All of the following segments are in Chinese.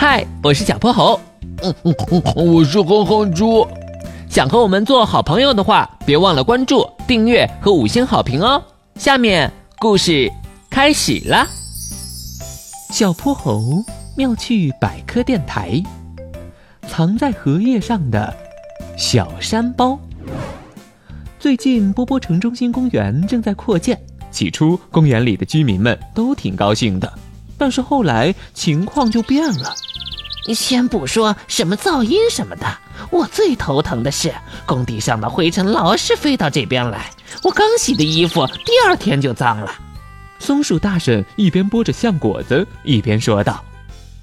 嗨，我是小泼猴。嗯嗯嗯，我是哼哼猪。想和我们做好朋友的话，别忘了关注、订阅和五星好评哦。下面故事开始了。小泼猴妙趣百科电台，藏在荷叶上的小山包。最近波波城中心公园正在扩建，起初公园里的居民们都挺高兴的，但是后来情况就变了。先不说什么噪音什么的，我最头疼的是工地上的灰尘老是飞到这边来，我刚洗的衣服第二天就脏了。松鼠大婶一边剥着橡果子，一边说道：“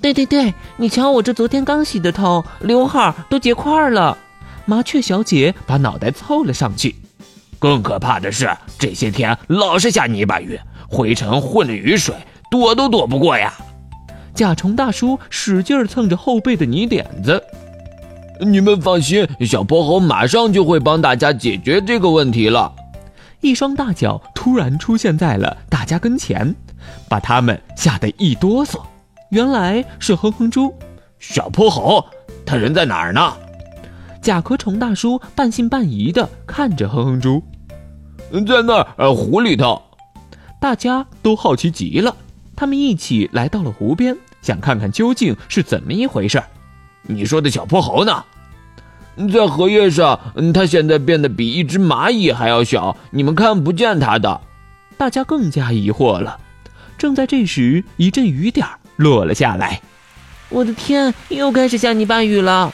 对对对，你瞧我这昨天刚洗的头，刘海都结块了。”麻雀小姐把脑袋凑了上去。更可怕的是，这些天老是下泥巴雨，灰尘混着雨水，躲都躲不过呀。甲虫大叔使劲蹭着后背的泥点子。你们放心，小泼猴马上就会帮大家解决这个问题了。一双大脚突然出现在了大家跟前，把他们吓得一哆嗦。原来是哼哼猪。小泼猴，他人在哪儿呢？甲壳虫大叔半信半疑地看着哼哼猪。在那儿，湖里头。大家都好奇极了，他们一起来到了湖边。想看看究竟是怎么一回事你说的小泼猴呢？在荷叶上，它现在变得比一只蚂蚁还要小，你们看不见它的。大家更加疑惑了。正在这时，一阵雨点落了下来。我的天，又开始下泥巴雨了！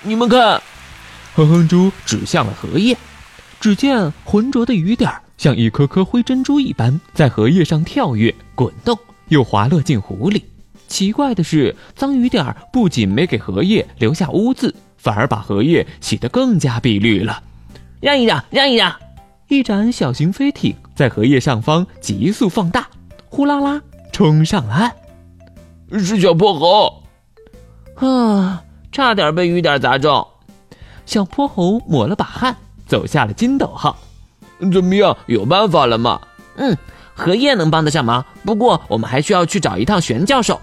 你们看，哼哼猪指向了荷叶。只见浑浊的雨点像一颗颗灰珍珠一般，在荷叶上跳跃、滚动，又滑落进湖里。奇怪的是，脏雨点儿不仅没给荷叶留下污渍，反而把荷叶洗得更加碧绿了。让一让，让一让！一盏小型飞艇在荷叶上方急速放大，呼啦啦冲上岸。是小泼猴，啊，差点被雨点砸中。小泼猴抹了把汗，走下了筋斗号。怎么样，有办法了吗？嗯，荷叶能帮得上忙，不过我们还需要去找一趟玄教授。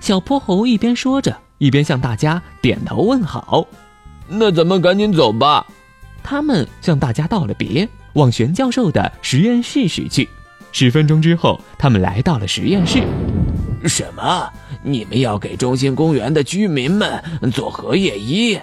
小泼猴一边说着，一边向大家点头问好。那咱们赶紧走吧。他们向大家道了别，往玄教授的实验室驶去。十分钟之后，他们来到了实验室。什么？你们要给中心公园的居民们做荷叶衣？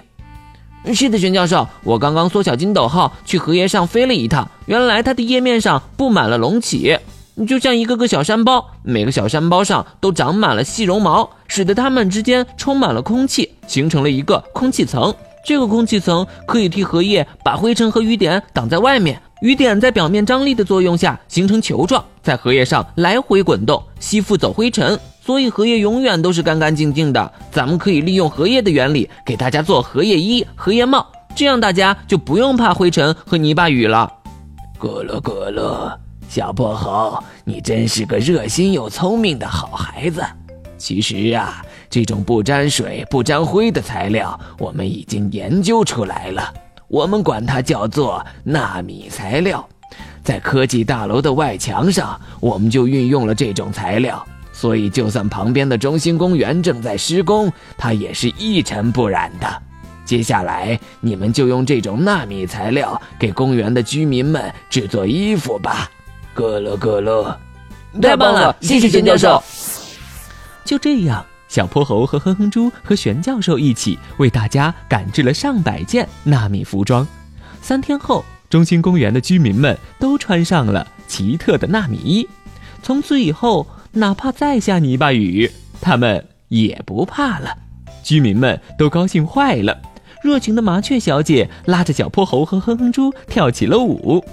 是的，玄教授，我刚刚缩小筋斗号去荷叶上飞了一趟，原来它的叶面上布满了隆起。就像一个个小山包，每个小山包上都长满了细绒毛，使得它们之间充满了空气，形成了一个空气层。这个空气层可以替荷叶把灰尘和雨点挡在外面。雨点在表面张力的作用下形成球状，在荷叶上来回滚动，吸附走灰尘，所以荷叶永远都是干干净净的。咱们可以利用荷叶的原理给大家做荷叶衣、荷叶帽，这样大家就不用怕灰尘和泥巴雨了。咯咯咯咯。小泼猴，你真是个热心又聪明的好孩子。其实啊，这种不沾水、不沾灰的材料，我们已经研究出来了。我们管它叫做纳米材料。在科技大楼的外墙上，我们就运用了这种材料，所以就算旁边的中心公园正在施工，它也是一尘不染的。接下来，你们就用这种纳米材料给公园的居民们制作衣服吧。咯咯咯咯，太棒了！谢谢玄教授。就这样，小泼猴和哼哼猪和玄教授一起为大家赶制了上百件纳米服装。三天后，中心公园的居民们都穿上了奇特的纳米衣。从此以后，哪怕再下泥巴雨，他们也不怕了。居民们都高兴坏了。热情的麻雀小姐拉着小泼猴和哼哼猪跳起了舞。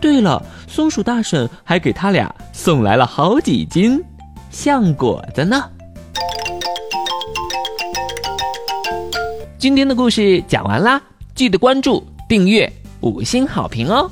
对了，松鼠大婶还给他俩送来了好几斤橡果子呢。今天的故事讲完啦，记得关注、订阅、五星好评哦。